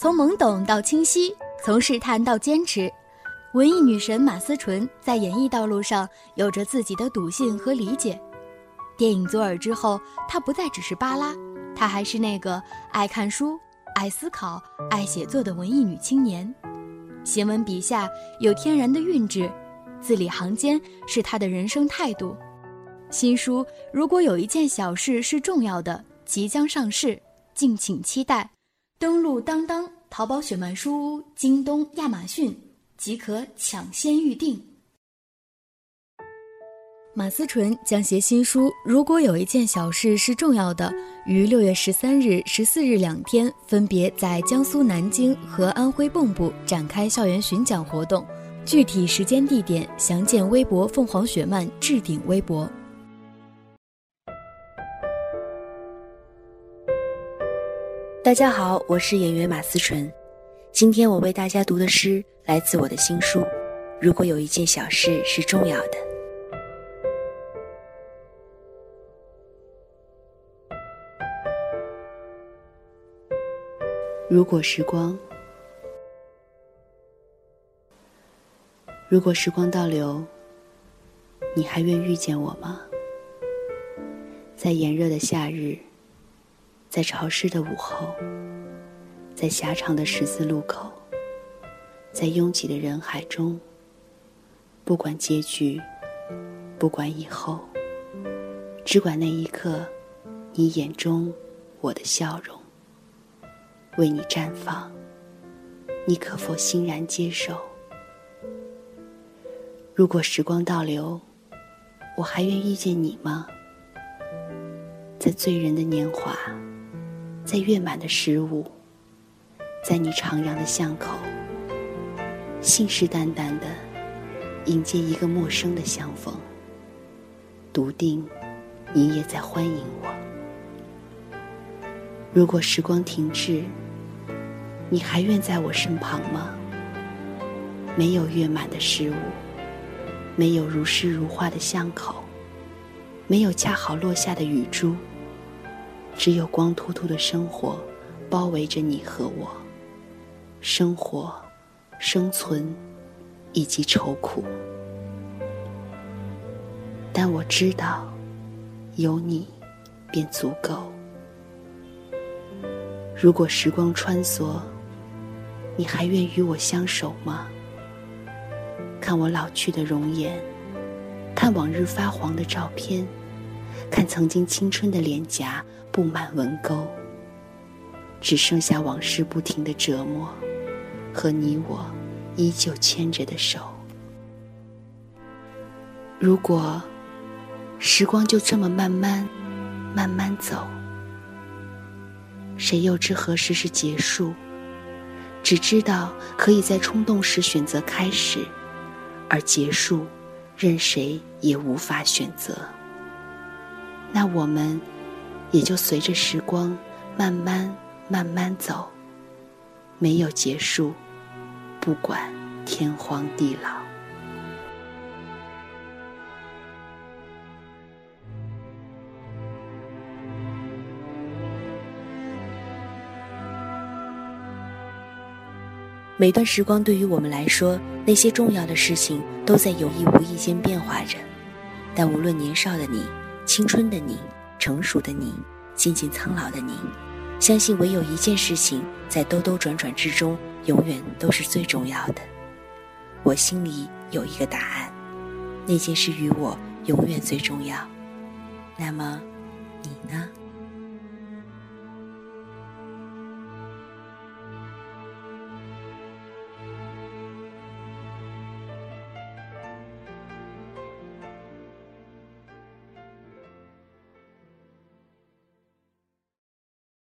从懵懂到清晰，从试探到坚持，文艺女神马思纯在演艺道路上有着自己的笃信和理解。电影《左耳》之后，她不再只是巴拉，她还是那个爱看书、爱思考、爱写作的文艺女青年。行文笔下有天然的韵致，字里行间是她的人生态度。新书如果有一件小事是重要的，即将上市，敬请期待。登录当当、淘宝雪漫书屋、京东、亚马逊即可抢先预定。马思纯将携新书《如果有一件小事是重要的》于六月十三日、十四日两天，分别在江苏南京和安徽蚌埠展开校园巡讲活动。具体时间地点详见微博“凤凰雪漫”置顶微博。大家好，我是演员马思纯。今天我为大家读的诗来自我的新书《如果有一件小事是重要的》。如果时光，如果时光倒流，你还愿遇见我吗？在炎热的夏日，在潮湿的午后，在狭长的十字路口，在拥挤的人海中，不管结局，不管以后，只管那一刻，你眼中我的笑容。为你绽放，你可否欣然接受？如果时光倒流，我还愿遇见你吗？在醉人的年华，在月满的十五，在你徜徉的巷口，信誓旦旦的迎接一个陌生的相逢，笃定你也在欢迎我。如果时光停滞，你还愿在我身旁吗？没有月满的十五，没有如诗如画的巷口，没有恰好落下的雨珠，只有光秃秃的生活包围着你和我。生活、生存以及愁苦，但我知道，有你便足够。如果时光穿梭，你还愿与我相守吗？看我老去的容颜，看往日发黄的照片，看曾经青春的脸颊布满纹沟，只剩下往事不停的折磨，和你我依旧牵着的手。如果时光就这么慢慢、慢慢走。谁又知何时是结束？只知道可以在冲动时选择开始，而结束，任谁也无法选择。那我们也就随着时光慢慢慢慢走，没有结束，不管天荒地老。每段时光对于我们来说，那些重要的事情都在有意无意间变化着。但无论年少的你、青春的你、成熟的你、渐渐苍老的你，相信唯有一件事情在兜兜转转之中，永远都是最重要的。我心里有一个答案，那件事与我永远最重要。那么，